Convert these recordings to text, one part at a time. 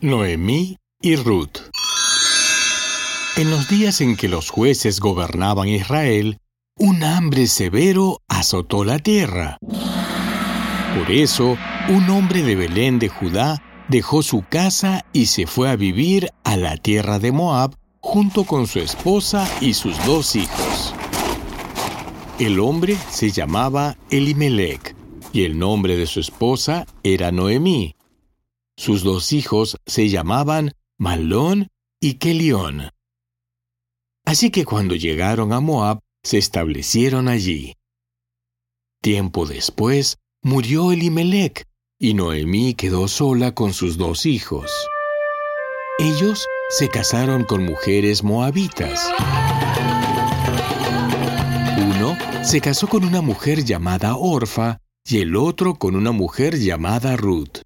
Noemí y Ruth En los días en que los jueces gobernaban Israel, un hambre severo azotó la tierra. Por eso, un hombre de Belén de Judá dejó su casa y se fue a vivir a la tierra de Moab junto con su esposa y sus dos hijos. El hombre se llamaba Elimelech y el nombre de su esposa era Noemí. Sus dos hijos se llamaban Malón y Kelión. Así que cuando llegaron a Moab, se establecieron allí. Tiempo después, murió Elimelech, y Noemí quedó sola con sus dos hijos. Ellos se casaron con mujeres moabitas. Uno se casó con una mujer llamada Orfa y el otro con una mujer llamada Ruth.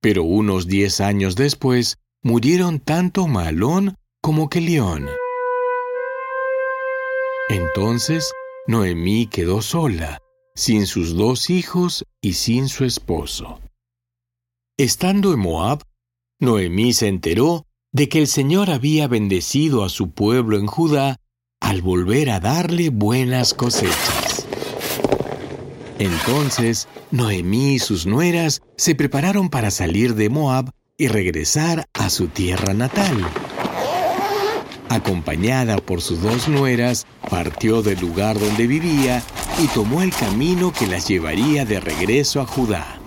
Pero unos diez años después murieron tanto Malón como Kelión. Entonces Noemí quedó sola, sin sus dos hijos y sin su esposo. Estando en Moab, Noemí se enteró de que el Señor había bendecido a su pueblo en Judá al volver a darle buenas cosechas. Entonces, Noemí y sus nueras se prepararon para salir de Moab y regresar a su tierra natal. Acompañada por sus dos nueras, partió del lugar donde vivía y tomó el camino que las llevaría de regreso a Judá.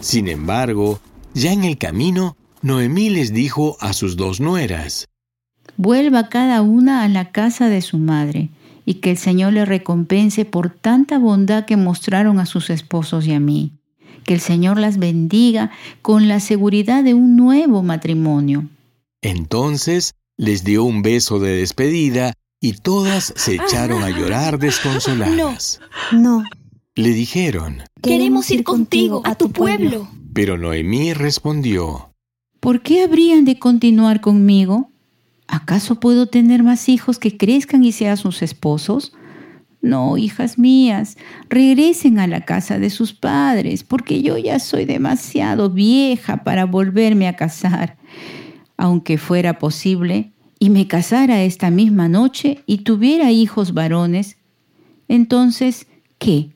Sin embargo, ya en el camino, Noemí les dijo a sus dos nueras, Vuelva cada una a la casa de su madre y que el Señor le recompense por tanta bondad que mostraron a sus esposos y a mí. Que el Señor las bendiga con la seguridad de un nuevo matrimonio. Entonces les dio un beso de despedida y todas se echaron a llorar desconsoladas. No, no. Le dijeron, Queremos ir contigo a tu pueblo. Pero Noemí respondió, ¿Por qué habrían de continuar conmigo? ¿Acaso puedo tener más hijos que crezcan y sean sus esposos? No, hijas mías, regresen a la casa de sus padres, porque yo ya soy demasiado vieja para volverme a casar. Aunque fuera posible, y me casara esta misma noche y tuviera hijos varones, entonces, ¿qué?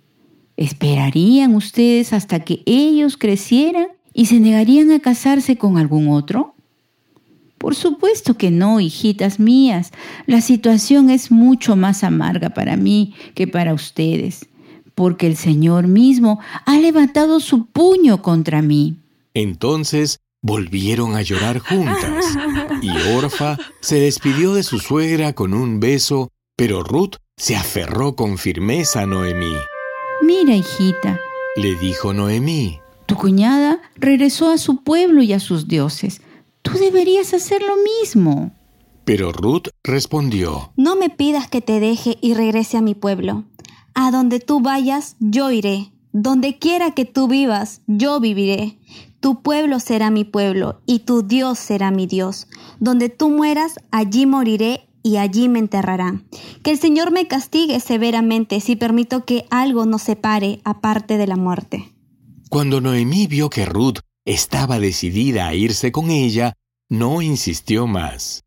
¿Esperarían ustedes hasta que ellos crecieran y se negarían a casarse con algún otro? Por supuesto que no, hijitas mías. La situación es mucho más amarga para mí que para ustedes, porque el Señor mismo ha levantado su puño contra mí. Entonces volvieron a llorar juntas, y Orfa se despidió de su suegra con un beso, pero Ruth se aferró con firmeza a Noemí. Mira, hijita, le dijo Noemí, tu cuñada regresó a su pueblo y a sus dioses Tú deberías hacer lo mismo. Pero Ruth respondió, No me pidas que te deje y regrese a mi pueblo. A donde tú vayas, yo iré. Donde quiera que tú vivas, yo viviré. Tu pueblo será mi pueblo y tu Dios será mi Dios. Donde tú mueras, allí moriré y allí me enterrarán. Que el Señor me castigue severamente si permito que algo nos separe aparte de la muerte. Cuando Noemí vio que Ruth estaba decidida a irse con ella, no insistió más.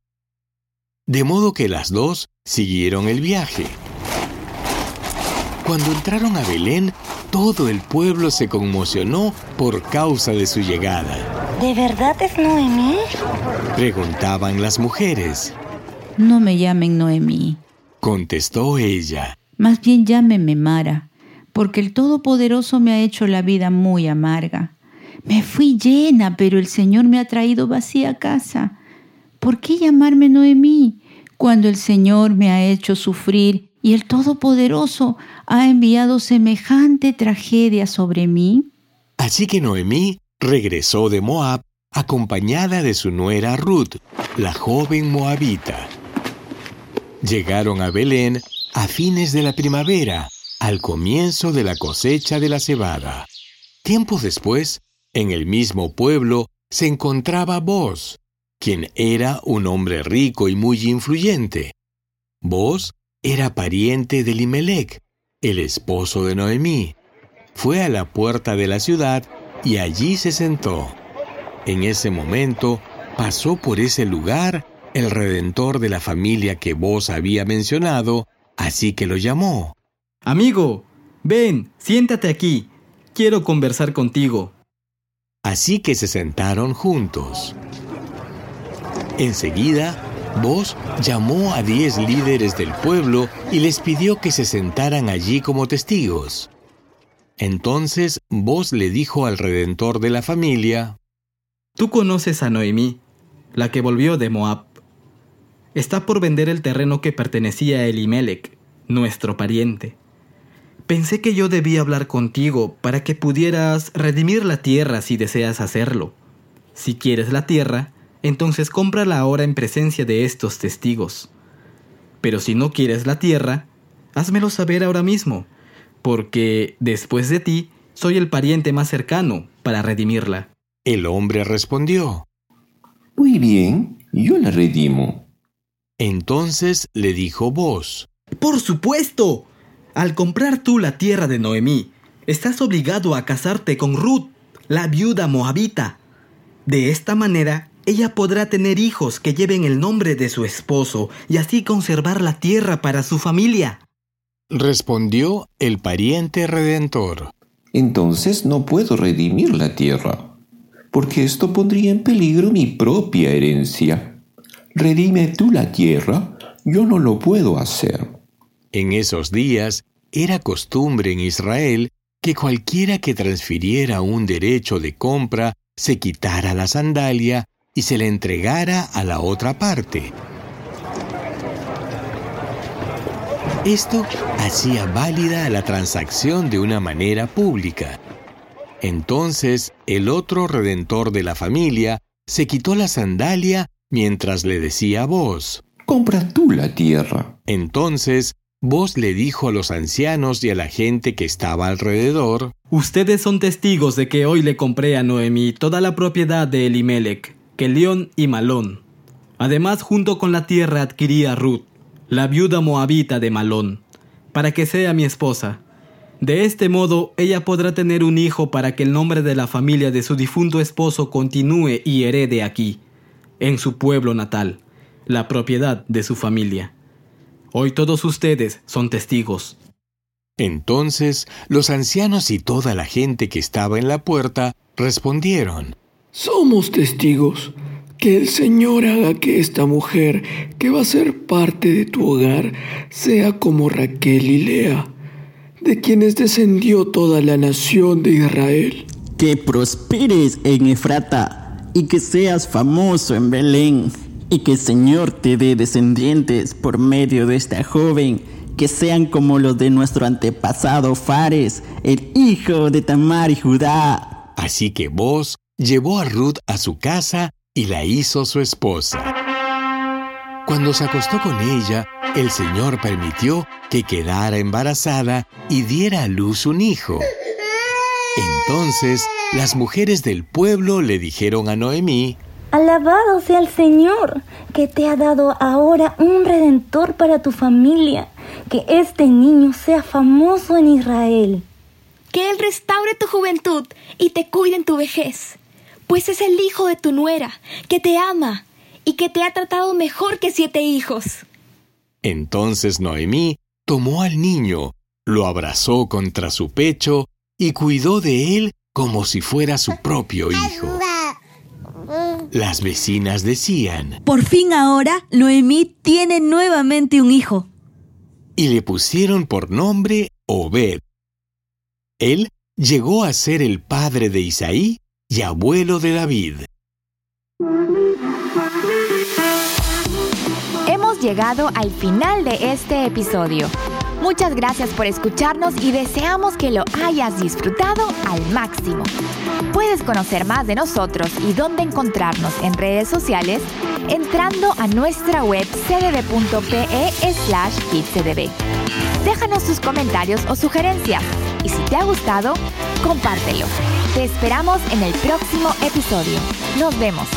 De modo que las dos siguieron el viaje. Cuando entraron a Belén, todo el pueblo se conmocionó por causa de su llegada. ¿De verdad es Noemí? Preguntaban las mujeres. No me llamen Noemí, contestó ella. Más bien llámenme Mara, porque el Todopoderoso me ha hecho la vida muy amarga. Me fui llena, pero el Señor me ha traído vacía a casa. ¿Por qué llamarme Noemí cuando el Señor me ha hecho sufrir y el Todopoderoso ha enviado semejante tragedia sobre mí? Así que Noemí regresó de Moab acompañada de su nuera Ruth, la joven moabita. Llegaron a Belén a fines de la primavera, al comienzo de la cosecha de la cebada. Tiempo después, en el mismo pueblo se encontraba Boz, quien era un hombre rico y muy influyente. Boz era pariente de Limelec, el esposo de Noemí. Fue a la puerta de la ciudad y allí se sentó. En ese momento pasó por ese lugar el redentor de la familia que vos había mencionado, así que lo llamó. Amigo, ven, siéntate aquí. Quiero conversar contigo. Así que se sentaron juntos. Enseguida, vos llamó a diez líderes del pueblo y les pidió que se sentaran allí como testigos. Entonces vos le dijo al redentor de la familia, Tú conoces a Noemí, la que volvió de Moab. Está por vender el terreno que pertenecía a Elimelech, nuestro pariente. Pensé que yo debía hablar contigo para que pudieras redimir la tierra si deseas hacerlo. Si quieres la tierra, entonces cómprala ahora en presencia de estos testigos. Pero si no quieres la tierra, házmelo saber ahora mismo, porque después de ti soy el pariente más cercano para redimirla. El hombre respondió. Muy bien, yo la redimo. Entonces le dijo vos. Por supuesto. Al comprar tú la tierra de Noemí, estás obligado a casarte con Ruth, la viuda moabita. De esta manera, ella podrá tener hijos que lleven el nombre de su esposo y así conservar la tierra para su familia. Respondió el pariente redentor. Entonces no puedo redimir la tierra porque esto pondría en peligro mi propia herencia. Redime tú la tierra, yo no lo puedo hacer. En esos días era costumbre en Israel que cualquiera que transfiriera un derecho de compra se quitara la sandalia y se le entregara a la otra parte. Esto hacía válida la transacción de una manera pública. Entonces el otro redentor de la familia se quitó la sandalia mientras le decía a vos, Compra tú la tierra. Entonces vos le dijo a los ancianos y a la gente que estaba alrededor, Ustedes son testigos de que hoy le compré a Noemí toda la propiedad de Elimelech, Kelión y Malón. Además, junto con la tierra adquirí a Ruth, la viuda moabita de Malón, para que sea mi esposa de este modo, ella podrá tener un hijo para que el nombre de la familia de su difunto esposo continúe y herede aquí, en su pueblo natal, la propiedad de su familia. Hoy todos ustedes son testigos. Entonces los ancianos y toda la gente que estaba en la puerta respondieron, Somos testigos. Que el Señor haga que esta mujer, que va a ser parte de tu hogar, sea como Raquel y Lea de quienes descendió toda la nación de Israel. Que prosperes en Efrata y que seas famoso en Belén, y que el Señor te dé descendientes por medio de esta joven, que sean como los de nuestro antepasado Fares, el hijo de Tamar y Judá. Así que vos llevó a Ruth a su casa y la hizo su esposa. Cuando se acostó con ella, el Señor permitió que quedara embarazada y diera a luz un hijo. Entonces las mujeres del pueblo le dijeron a Noemí, Alabado sea el Señor, que te ha dado ahora un redentor para tu familia, que este niño sea famoso en Israel. Que Él restaure tu juventud y te cuide en tu vejez, pues es el hijo de tu nuera, que te ama y que te ha tratado mejor que siete hijos. Entonces Noemí tomó al niño, lo abrazó contra su pecho y cuidó de él como si fuera su propio hijo. Las vecinas decían, Por fin ahora Noemí tiene nuevamente un hijo. Y le pusieron por nombre Obed. Él llegó a ser el padre de Isaí y abuelo de David. Hemos llegado al final de este episodio. Muchas gracias por escucharnos y deseamos que lo hayas disfrutado al máximo. Puedes conocer más de nosotros y dónde encontrarnos en redes sociales entrando a nuestra web cdb.pe slash kidscdb. Déjanos tus comentarios o sugerencias y si te ha gustado, compártelo. Te esperamos en el próximo episodio. Nos vemos.